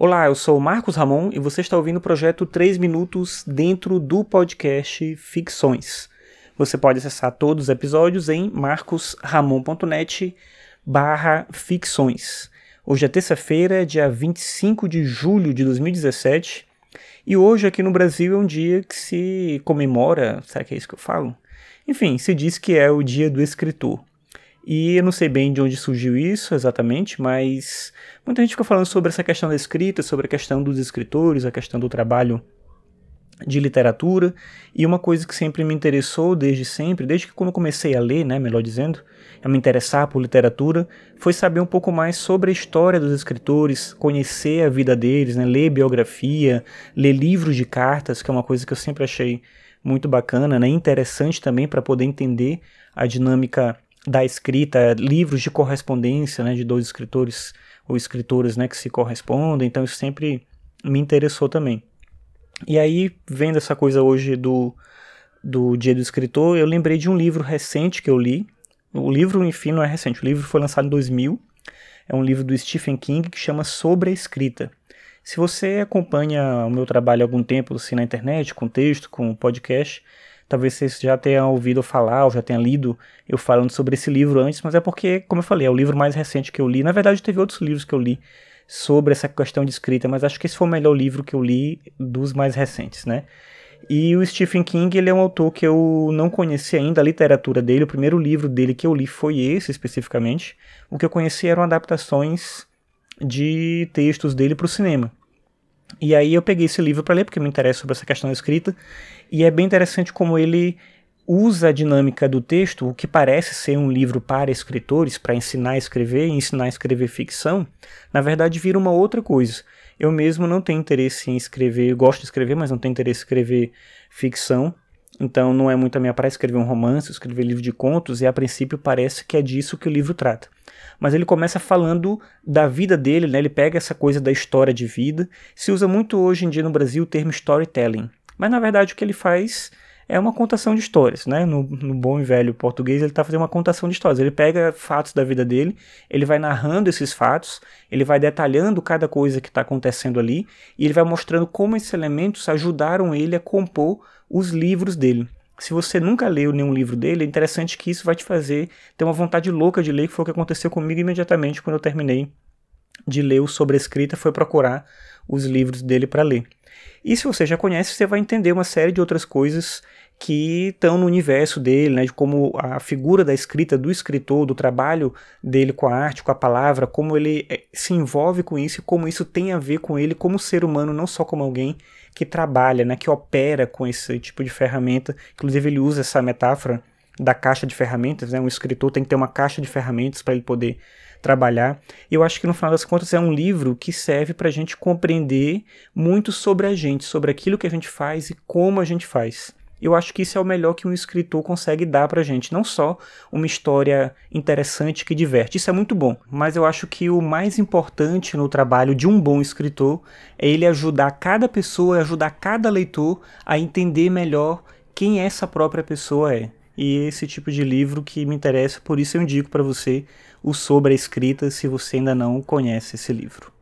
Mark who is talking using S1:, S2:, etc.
S1: Olá, eu sou Marcos Ramon e você está ouvindo o projeto 3 Minutos dentro do podcast Ficções. Você pode acessar todos os episódios em marcosramon.net barra ficções. Hoje é terça-feira, dia 25 de julho de 2017 e hoje aqui no Brasil é um dia que se comemora, será que é isso que eu falo? Enfim, se diz que é o dia do escritor. E eu não sei bem de onde surgiu isso exatamente, mas muita gente ficou falando sobre essa questão da escrita, sobre a questão dos escritores, a questão do trabalho de literatura, e uma coisa que sempre me interessou desde sempre, desde que quando eu comecei a ler, né, melhor dizendo, a me interessar por literatura, foi saber um pouco mais sobre a história dos escritores, conhecer a vida deles, né, ler biografia, ler livros de cartas, que é uma coisa que eu sempre achei muito bacana, né, interessante também para poder entender a dinâmica da escrita, livros de correspondência, né, de dois escritores ou escritoras, né, que se correspondem. Então isso sempre me interessou também. E aí, vendo essa coisa hoje do, do Dia do Escritor, eu lembrei de um livro recente que eu li. O livro, enfim, não é recente. O livro foi lançado em 2000. É um livro do Stephen King que chama Sobre a Escrita. Se você acompanha o meu trabalho há algum tempo assim, na internet, com texto, com podcast, Talvez vocês já tenham ouvido falar ou já tenham lido eu falando sobre esse livro antes, mas é porque, como eu falei, é o livro mais recente que eu li. Na verdade, teve outros livros que eu li sobre essa questão de escrita, mas acho que esse foi o melhor livro que eu li dos mais recentes, né? E o Stephen King, ele é um autor que eu não conheci ainda a literatura dele. O primeiro livro dele que eu li foi esse especificamente. O que eu conheci eram adaptações de textos dele para o cinema. E aí eu peguei esse livro para ler porque me interessa sobre essa questão da escrita e é bem interessante como ele usa a dinâmica do texto, o que parece ser um livro para escritores, para ensinar a escrever e ensinar a escrever ficção, na verdade vira uma outra coisa. Eu mesmo não tenho interesse em escrever, gosto de escrever, mas não tenho interesse em escrever ficção, então não é muito a minha praia escrever um romance, escrever livro de contos, e a princípio parece que é disso que o livro trata. Mas ele começa falando da vida dele, né? ele pega essa coisa da história de vida. Se usa muito hoje em dia no Brasil o termo storytelling. Mas na verdade o que ele faz é uma contação de histórias, né? No, no bom e velho português, ele está fazendo uma contação de histórias. Ele pega fatos da vida dele, ele vai narrando esses fatos, ele vai detalhando cada coisa que está acontecendo ali, e ele vai mostrando como esses elementos ajudaram ele a compor os livros dele. Se você nunca leu nenhum livro dele, é interessante que isso vai te fazer ter uma vontade louca de ler, que foi o que aconteceu comigo imediatamente quando eu terminei de ler o sobre escrita, foi procurar os livros dele para ler. E se você já conhece, você vai entender uma série de outras coisas que estão no universo dele, né, de como a figura da escrita do escritor, do trabalho dele com a arte, com a palavra, como ele eh, se envolve com isso e como isso tem a ver com ele como ser humano, não só como alguém que trabalha, né, que opera com esse tipo de ferramenta. Inclusive ele usa essa metáfora da caixa de ferramentas, né? Um escritor tem que ter uma caixa de ferramentas para ele poder trabalhar. E eu acho que no final das contas é um livro que serve para a gente compreender muito sobre a gente, sobre aquilo que a gente faz e como a gente faz. Eu acho que isso é o melhor que um escritor consegue dar pra gente. Não só uma história interessante que diverte, isso é muito bom. Mas eu acho que o mais importante no trabalho de um bom escritor é ele ajudar cada pessoa, ajudar cada leitor a entender melhor quem essa própria pessoa é e esse tipo de livro que me interessa, por isso eu indico para você o Sobre a Escrita, se você ainda não conhece esse livro.